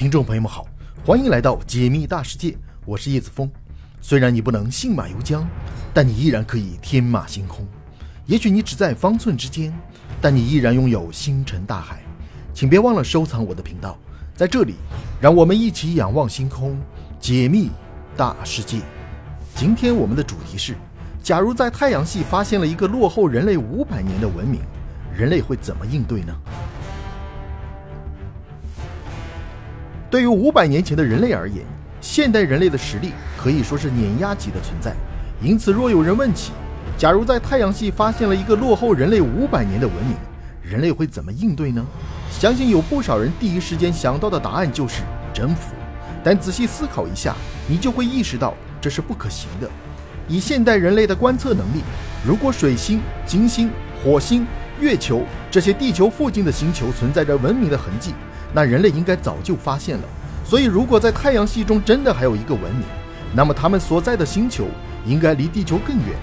听众朋友们好，欢迎来到解密大世界，我是叶子峰。虽然你不能信马由缰，但你依然可以天马行空。也许你只在方寸之间，但你依然拥有星辰大海。请别忘了收藏我的频道，在这里，让我们一起仰望星空，解密大世界。今天我们的主题是：假如在太阳系发现了一个落后人类五百年的文明，人类会怎么应对呢？对于五百年前的人类而言，现代人类的实力可以说是碾压级的存在。因此，若有人问起，假如在太阳系发现了一个落后人类五百年的文明，人类会怎么应对呢？相信有不少人第一时间想到的答案就是征服。但仔细思考一下，你就会意识到这是不可行的。以现代人类的观测能力，如果水星、金星、火星、月球这些地球附近的星球存在着文明的痕迹，那人类应该早就发现了。所以，如果在太阳系中真的还有一个文明，那么他们所在的星球应该离地球更远。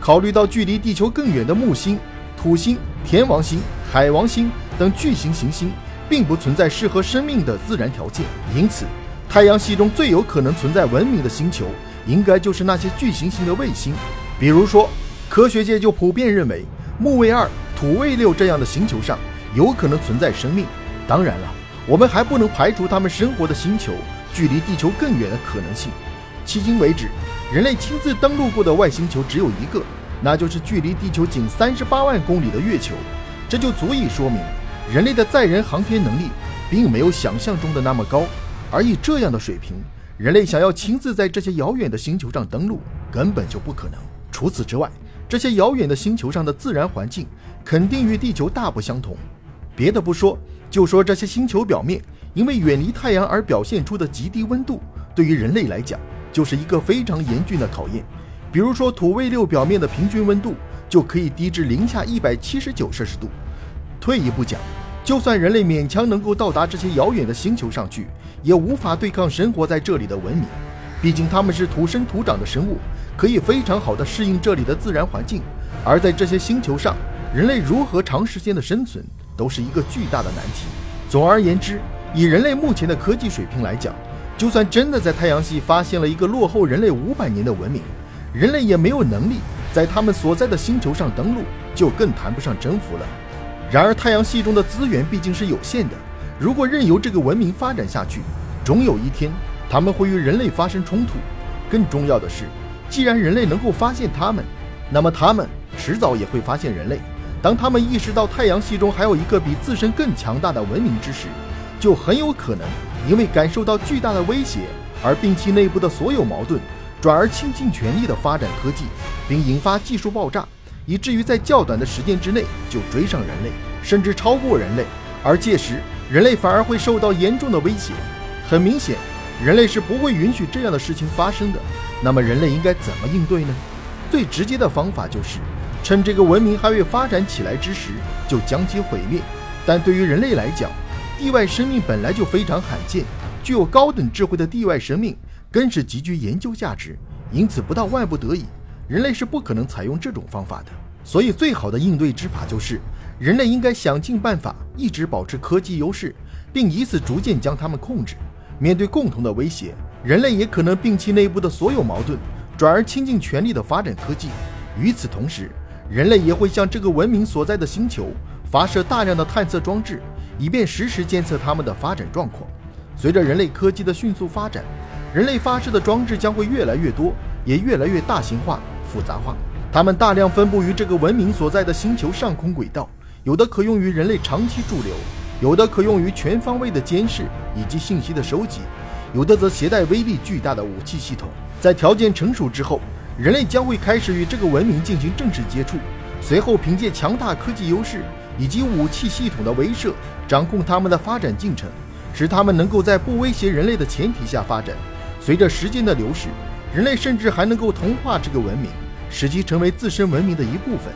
考虑到距离地球更远的木星、土星、天王星、海王星等巨型行星并不存在适合生命的自然条件，因此，太阳系中最有可能存在文明的星球，应该就是那些巨行星的卫星。比如说，科学界就普遍认为，木卫二、土卫六这样的星球上有可能存在生命。当然了。我们还不能排除他们生活的星球距离地球更远的可能性。迄今为止，人类亲自登陆过的外星球只有一个，那就是距离地球仅三十八万公里的月球。这就足以说明，人类的载人航天能力并没有想象中的那么高。而以这样的水平，人类想要亲自在这些遥远的星球上登陆，根本就不可能。除此之外，这些遥远的星球上的自然环境肯定与地球大不相同。别的不说。就说这些星球表面因为远离太阳而表现出的极低温度，对于人类来讲就是一个非常严峻的考验。比如说土卫六表面的平均温度就可以低至零下一百七十九摄氏度。退一步讲，就算人类勉强能够到达这些遥远的星球上去，也无法对抗生活在这里的文明。毕竟他们是土生土长的生物，可以非常好的适应这里的自然环境。而在这些星球上，人类如何长时间的生存？都是一个巨大的难题。总而言之，以人类目前的科技水平来讲，就算真的在太阳系发现了一个落后人类五百年的文明，人类也没有能力在他们所在的星球上登陆，就更谈不上征服了。然而，太阳系中的资源毕竟是有限的，如果任由这个文明发展下去，终有一天他们会与人类发生冲突。更重要的是，既然人类能够发现他们，那么他们迟早也会发现人类。当他们意识到太阳系中还有一个比自身更强大的文明之时，就很有可能因为感受到巨大的威胁而摒弃内部的所有矛盾，转而倾尽全力地发展科技，并引发技术爆炸，以至于在较短的时间之内就追上人类，甚至超过人类。而届时，人类反而会受到严重的威胁。很明显，人类是不会允许这样的事情发生的。那么，人类应该怎么应对呢？最直接的方法就是。趁这个文明还未发展起来之时，就将其毁灭。但对于人类来讲，地外生命本来就非常罕见，具有高等智慧的地外生命更是极具研究价值。因此，不到万不得已，人类是不可能采用这种方法的。所以，最好的应对之法就是，人类应该想尽办法一直保持科技优势，并以此逐渐将它们控制。面对共同的威胁，人类也可能摒弃内部的所有矛盾，转而倾尽全力地发展科技。与此同时，人类也会向这个文明所在的星球发射大量的探测装置，以便实时监测他们的发展状况。随着人类科技的迅速发展，人类发射的装置将会越来越多，也越来越大型化、复杂化。它们大量分布于这个文明所在的星球上空轨道，有的可用于人类长期驻留，有的可用于全方位的监视以及信息的收集，有的则携带威力巨大的武器系统。在条件成熟之后。人类将会开始与这个文明进行正式接触，随后凭借强大科技优势以及武器系统的威慑，掌控他们的发展进程，使他们能够在不威胁人类的前提下发展。随着时间的流逝，人类甚至还能够同化这个文明，使其成为自身文明的一部分。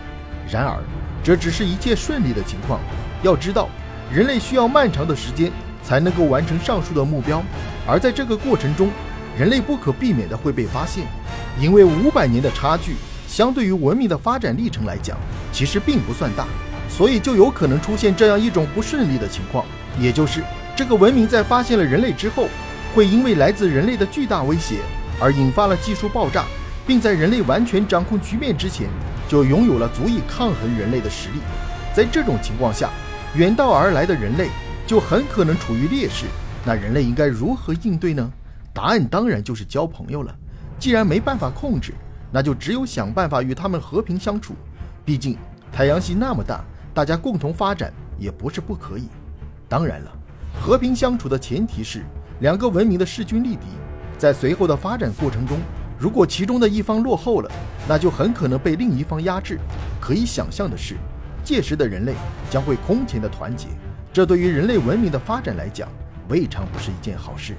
然而，这只是一切顺利的情况。要知道，人类需要漫长的时间才能够完成上述的目标，而在这个过程中，人类不可避免的会被发现。因为五百年的差距，相对于文明的发展历程来讲，其实并不算大，所以就有可能出现这样一种不顺利的情况，也就是这个文明在发现了人类之后，会因为来自人类的巨大威胁而引发了技术爆炸，并在人类完全掌控局面之前，就拥有了足以抗衡人类的实力。在这种情况下，远道而来的人类就很可能处于劣势。那人类应该如何应对呢？答案当然就是交朋友了。既然没办法控制，那就只有想办法与他们和平相处。毕竟太阳系那么大，大家共同发展也不是不可以。当然了。和平相处的前提是两个文明的势均力敌。在随后的发展过程中，如果其中的一方落后了，那就很可能被另一方压制。可以想象的是，届时的人类将会空前的团结，这对于人类文明的发展来讲，未尝不是一件好事。